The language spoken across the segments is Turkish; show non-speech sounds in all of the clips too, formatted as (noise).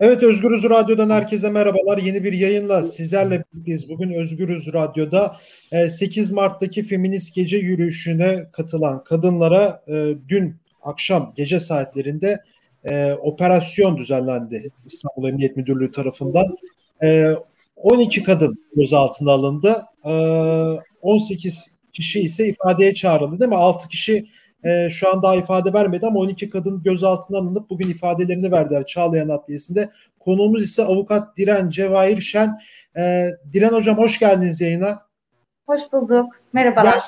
Evet Özgürüz Radyo'dan herkese merhabalar. Yeni bir yayınla sizlerle birlikteyiz. Bugün Özgürüz Radyo'da 8 e, Mart'taki feminist gece yürüyüşüne katılan kadınlara e, dün akşam gece saatlerinde e, operasyon düzenlendi İstanbul Emniyet Müdürlüğü tarafından. 12 kadın gözaltına alındı. 18 kişi ise ifadeye çağrıldı değil mi? 6 kişi e, şu an daha ifade vermedi ama 12 kadın gözaltına alınıp bugün ifadelerini verdiler Çağlayan Adliyesi'nde. Konuğumuz ise avukat Diren Cevahir Şen. E, Diren Hocam hoş geldiniz yayına. Hoş bulduk. Merhabalar. Ya,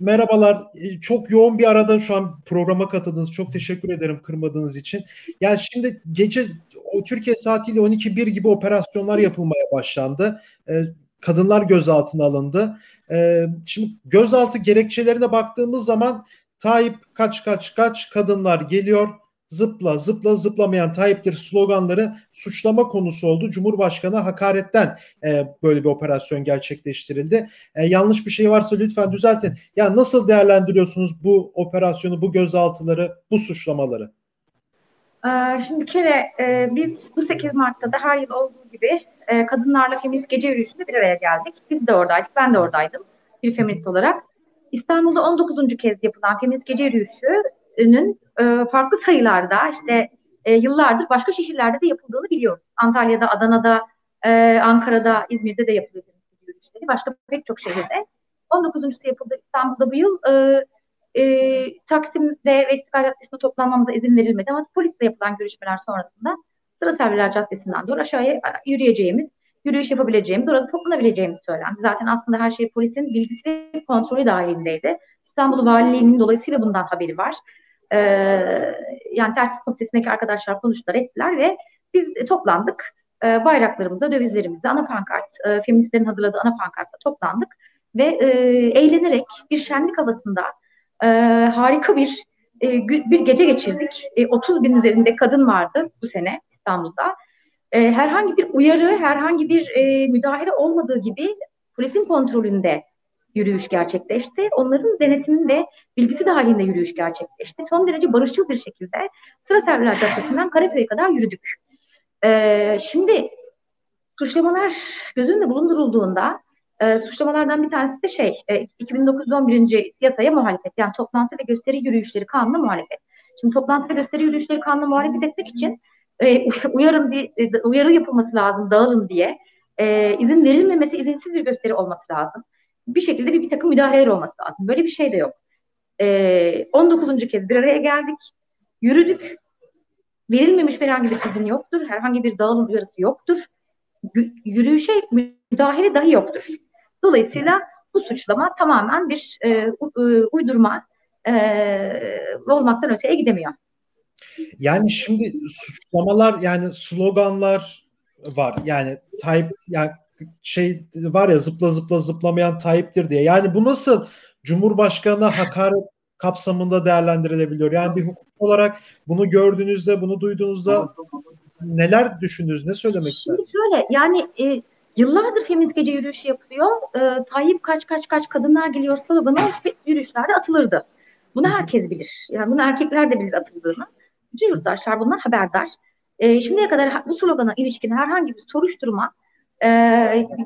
merhabalar. E, çok yoğun bir arada şu an programa katıldınız. Çok teşekkür ederim kırmadığınız için. Yani şimdi gece o Türkiye saatiyle 12.1 gibi operasyonlar yapılmaya başlandı. E, kadınlar gözaltına alındı. E, şimdi gözaltı gerekçelerine baktığımız zaman Tayyip kaç kaç kaç kadınlar geliyor zıpla zıpla zıplamayan Tayyip'tir sloganları suçlama konusu oldu. Cumhurbaşkanı hakaretten e, böyle bir operasyon gerçekleştirildi. E, yanlış bir şey varsa lütfen düzeltin. Ya nasıl değerlendiriyorsunuz bu operasyonu, bu gözaltıları, bu suçlamaları? Ee, şimdi bir kere e, biz bu 8 Mart'ta da her yıl olduğu gibi e, kadınlarla feminist gece yürüyüşünde bir araya geldik. Biz de oradaydık, ben de oradaydım bir feminist olarak. İstanbul'da 19. kez yapılan feminist gece yürüyüşünün e, farklı sayılarda işte e, yıllardır başka şehirlerde de yapıldığını biliyoruz. Antalya'da, Adana'da, e, Ankara'da, İzmir'de de yapılıyor feminist. Başka pek çok şehirde. 19.sü yapıldı İstanbul'da bu yıl. E, e, Taksim'de ve İstiklal Caddesi'nde toplanmamıza izin verilmedi ama polisle yapılan görüşmeler sonrasında Sıra Serviler Caddesi'nden doğru aşağıya yürüyeceğimiz yürüyüş yapabileceğimiz, orada toplanabileceğimiz söylendi. Zaten aslında her şey polisin bilgisi ve kontrolü dahilindeydi. İstanbul Valiliği'nin dolayısıyla bundan haberi var. Ee, yani tertip komitesindeki arkadaşlar konuştular ettiler ve biz toplandık. Ee, bayraklarımızla, dövizlerimizle, ana pankart, e, feministlerin hazırladığı ana pankartla toplandık. Ve e, eğlenerek bir şenlik havasında e, harika bir e, bir gece geçirdik. E, 30 bin üzerinde kadın vardı bu sene İstanbul'da e, herhangi bir uyarı, herhangi bir e, müdahale olmadığı gibi polisin kontrolünde yürüyüş gerçekleşti. Onların denetimin ve bilgisi dahilinde yürüyüş gerçekleşti. Son derece barışçıl bir şekilde Sıra Serviler Caddesi'nden Karaköy'e kadar yürüdük. E, şimdi suçlamalar göz önünde bulundurulduğunda e, suçlamalardan bir tanesi de şey e, 2911. yasaya muhalefet yani toplantı ve gösteri yürüyüşleri kanuna muhalefet. Şimdi toplantı ve gösteri yürüyüşleri kanuna muhalefet etmek için e, uyarın bir e, uyarı yapılması lazım dağılın diye. E, izin verilmemesi izinsiz bir gösteri olması lazım. Bir şekilde bir, bir takım müdahaleler olması lazım. Böyle bir şey de yok. E, 19. kez bir araya geldik. Yürüdük. Verilmemiş herhangi bir izin yoktur. Herhangi bir dağılım uyarısı yoktur. Yürüyüşe müdahale dahi yoktur. Dolayısıyla bu suçlama tamamen bir e, uydurma e, olmaktan öteye gidemiyor. Yani şimdi suçlamalar yani sloganlar var. Yani Tayyip yani şey var ya zıpla zıpla zıplamayan Tayyip'tir diye. Yani bu nasıl Cumhurbaşkanı hakaret kapsamında değerlendirilebiliyor? Yani bir hukuk olarak bunu gördüğünüzde, bunu duyduğunuzda neler düşündünüz? Ne söylemek istersiniz? Şimdi şöyle yani e, yıllardır feminist gece yürüyüşü yapılıyor. E, Tayyip kaç kaç kaç kadınlar geliyor sloganı yürüyüşlerde atılırdı. Bunu herkes bilir. Yani bunu erkekler de bilir atıldığını. Bütün yurttaşlar bundan haberdar. E, şimdiye kadar bu slogana ilişkin herhangi bir soruşturma e,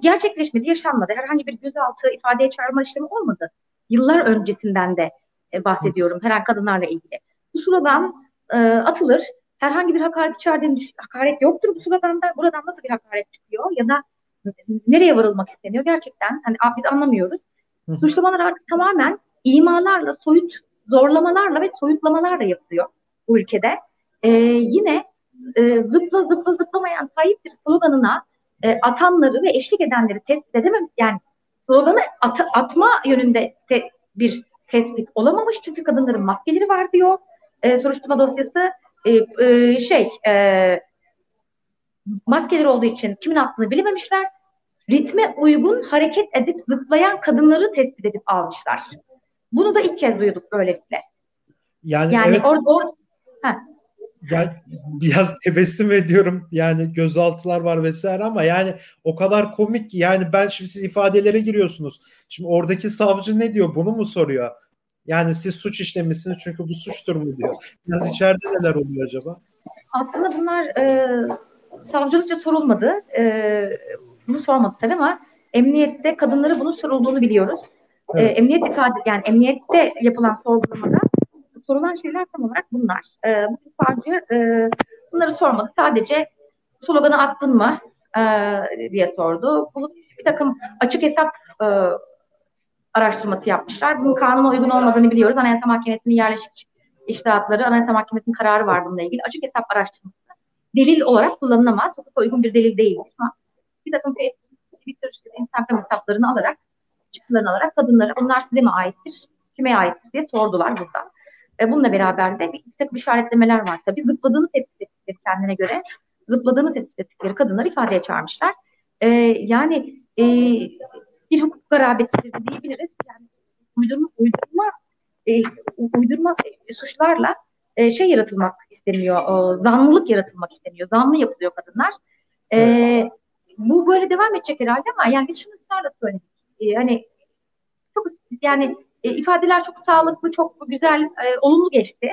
gerçekleşmedi, yaşanmadı. Herhangi bir gözaltı ifadeye çağırma işlemi olmadı. Yıllar öncesinden de e, bahsediyorum herhangi kadınlarla ilgili. Bu slogan e, atılır. Herhangi bir hakaret içerdiğini hakaret yoktur bu sloganda. Buradan nasıl bir hakaret çıkıyor ya da nereye varılmak isteniyor gerçekten hani biz anlamıyoruz. Suçlamalar artık tamamen imalarla, soyut zorlamalarla ve soyutlamalarla yapılıyor bu ülkede. E, yine e, zıpla zıpla zıplamayan Tayyip'tir sloganına e, atanları ve eşlik edenleri tespit edemem. Yani sloganı at, atma yönünde te, bir tespit olamamış çünkü kadınların maskeleri var diyor. E, soruşturma dosyası e, e, şey e, maskeleri olduğu için kimin attığını bilememişler. Ritme uygun hareket edip zıplayan kadınları tespit edip almışlar. Bunu da ilk kez duyduk böylelikle. Yani, yani evet. orada or, yani biraz tebessüm ediyorum yani gözaltılar var vesaire ama yani o kadar komik ki yani ben şimdi siz ifadelere giriyorsunuz. Şimdi oradaki savcı ne diyor bunu mu soruyor? Yani siz suç işlemişsiniz çünkü bu suçtur mu diyor. Biraz içeride neler oluyor acaba? Aslında bunlar e, savcılıkça sorulmadı. E, bunu sormadı tabii ama emniyette kadınlara bunun sorulduğunu biliyoruz. Evet. E, emniyet ifade yani emniyette yapılan sorgulamada sorulan şeyler tam olarak bunlar. E, bu savcı e, bunları sormadı. Sadece sloganı attın mı e, diye sordu. Bu bir takım açık hesap e, araştırması yapmışlar. Bunun kanuna uygun olmadığını biliyoruz. Anayasa Mahkemesi'nin yerleşik iştahatları, Anayasa Mahkemesi'nin kararı var bununla ilgili. Açık hesap araştırması delil olarak kullanılamaz. Hukuka uygun bir delil değil. Ama bir takım Facebook, Twitter, Instagram hesaplarını alarak, çıktılarını alarak kadınlara bunlar size mi aittir, kime aittir diye sordular burada. E, bununla beraber de bir, takım işaretlemeler var tabii. Zıpladığını tespit ettikleri kendine göre, zıpladığını tespit ettikleri kadınları ifadeye çağırmışlar. E, yani e, bir hukuk garabetidir diyebiliriz. Yani uydurma, uydurma, e, uydurma e, suçlarla e, şey yaratılmak isteniyor, e, zanlılık yaratılmak isteniyor. Zanlı yapılıyor kadınlar. E, bu böyle devam edecek herhalde ama yani biz şunu ısrarla söyledik. E, hani çok yani e, ifadeler çok sağlıklı, çok güzel, e, olumlu geçti.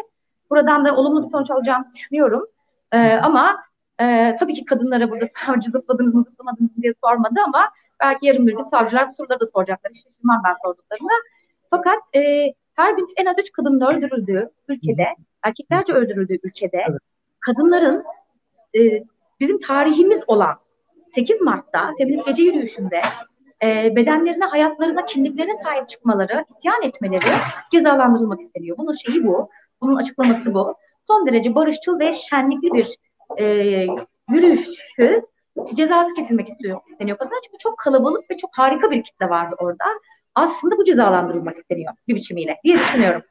Buradan da olumlu bir sonuç alacağımı düşünüyorum. E, ama e, tabii ki kadınlara burada (laughs) savcı zıpladınız mı zıplamadınız diye sormadı ama belki yarın bir gün savcılar bu soruları da soracaklar. İşte şundan ben sorduklarında. Fakat e, her gün en az üç kadının öldürüldüğü ülkede, erkeklerce öldürüldüğü ülkede kadınların e, bizim tarihimiz olan 8 Mart'ta feminist gece yürüyüşünde e, bedenlerine, hayatlarına, kimliklerine sahip çıkmaları, isyan etmeleri cezalandırılmak isteniyor. Bunun şeyi bu, bunun açıklaması bu. Son derece barışçıl ve şenlikli bir e, yürüyüşü cezası kesilmek istiyor, isteniyor kadınlar. Çünkü çok kalabalık ve çok harika bir kitle vardı orada. Aslında bu cezalandırılmak isteniyor bir biçimiyle diye düşünüyorum.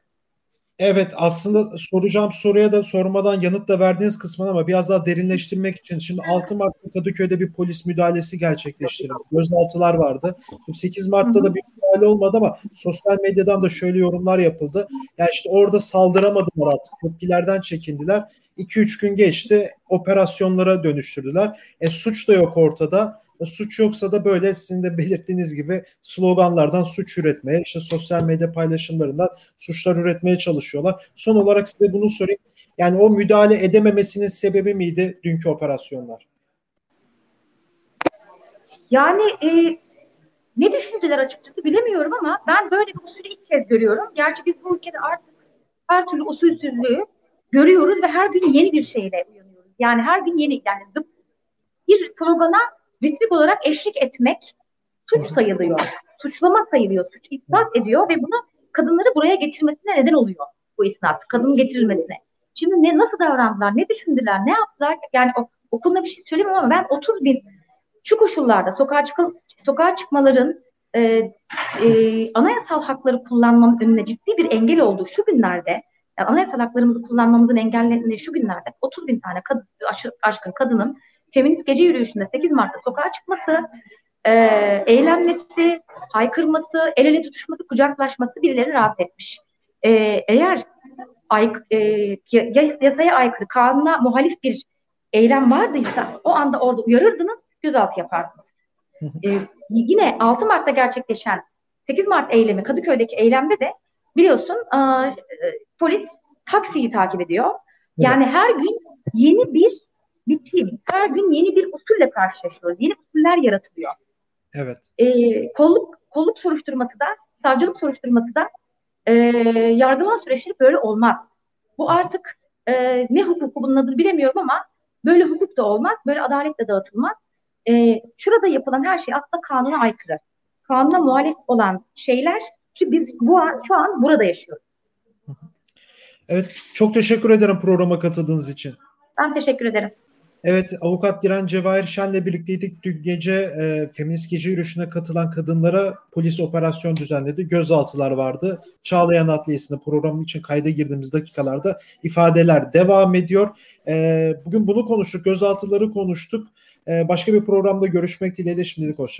Evet aslında soracağım soruya da sormadan yanıt da verdiğiniz kısmına ama biraz daha derinleştirmek için şimdi 6 Mart'ta Kadıköy'de bir polis müdahalesi gerçekleştirildi. Gözaltılar vardı. Şimdi 8 Mart'ta da bir müdahale olmadı ama sosyal medyadan da şöyle yorumlar yapıldı. Yani işte orada saldıramadılar artık. Tepkilerden çekindiler. 2-3 gün geçti operasyonlara dönüştürdüler. E suç da yok ortada. Suç yoksa da böyle sizin de belirttiğiniz gibi sloganlardan suç üretmeye, işte sosyal medya paylaşımlarından suçlar üretmeye çalışıyorlar. Son olarak size bunu sorayım. Yani o müdahale edememesinin sebebi miydi dünkü operasyonlar? Yani e, ne düşündüler açıkçası bilemiyorum ama ben böyle bir usulü ilk kez görüyorum. Gerçi biz bu ülkede artık her türlü usulsüzlüğü görüyoruz ve her gün yeni bir şeyle uyanıyoruz. Yani her gün yeni yani bir slogana ritmik olarak eşlik etmek suç sayılıyor. Suçlama sayılıyor. Suç isnat ediyor ve bunu kadınları buraya getirmesine neden oluyor bu isnat. Kadının getirilmesine. Şimdi ne nasıl davrandılar, ne düşündüler, ne yaptılar? Yani o, o konuda bir şey söyleyeyim ama ben 30 bin şu koşullarda sokağa, çık sokağa çıkmaların e, e, anayasal hakları kullanmanın önüne ciddi bir engel olduğu şu günlerde yani anayasal haklarımızı kullanmamızın engellendiği şu günlerde 30 bin tane kadın, aşkın kadının feminist gece yürüyüşünde 8 Mart'ta sokağa çıkması, e, eğlenmesi, haykırması, el ele tutuşması, kucaklaşması birileri rahatsız etmiş. E, eğer ay, e, yasaya aykırı, kanuna muhalif bir eylem vardıysa o anda orada uyarırdınız, gözaltı yapardınız. e, yine 6 Mart'ta gerçekleşen 8 Mart eylemi Kadıköy'deki eylemde de biliyorsun e, polis taksiyi takip ediyor. Yani evet. her gün yeni bir bitim. Her gün yeni bir usulle karşılaşıyoruz. Yeni usuller yaratılıyor. Evet. E, kolluk, kolluk soruşturması da, savcılık soruşturması da e, yargılama süreçleri böyle olmaz. Bu artık e, ne hukuku bunun adını bilemiyorum ama böyle hukuk da olmaz, böyle adalet de dağıtılmaz. E, şurada yapılan her şey aslında kanuna aykırı. Kanuna muhalif olan şeyler ki biz bu an, şu an burada yaşıyoruz. Evet, çok teşekkür ederim programa katıldığınız için. Ben teşekkür ederim. Evet, avukat Diren Cevahir Şen'le birlikteydik. Dün gece e, feminist gece yürüyüşüne katılan kadınlara polis operasyon düzenledi. Gözaltılar vardı. Çağlayan Adliyesi'nde programım için kayda girdiğimiz dakikalarda ifadeler devam ediyor. E, bugün bunu konuştuk, gözaltıları konuştuk. E, başka bir programda görüşmek dileğiyle şimdilik hoşçakalın.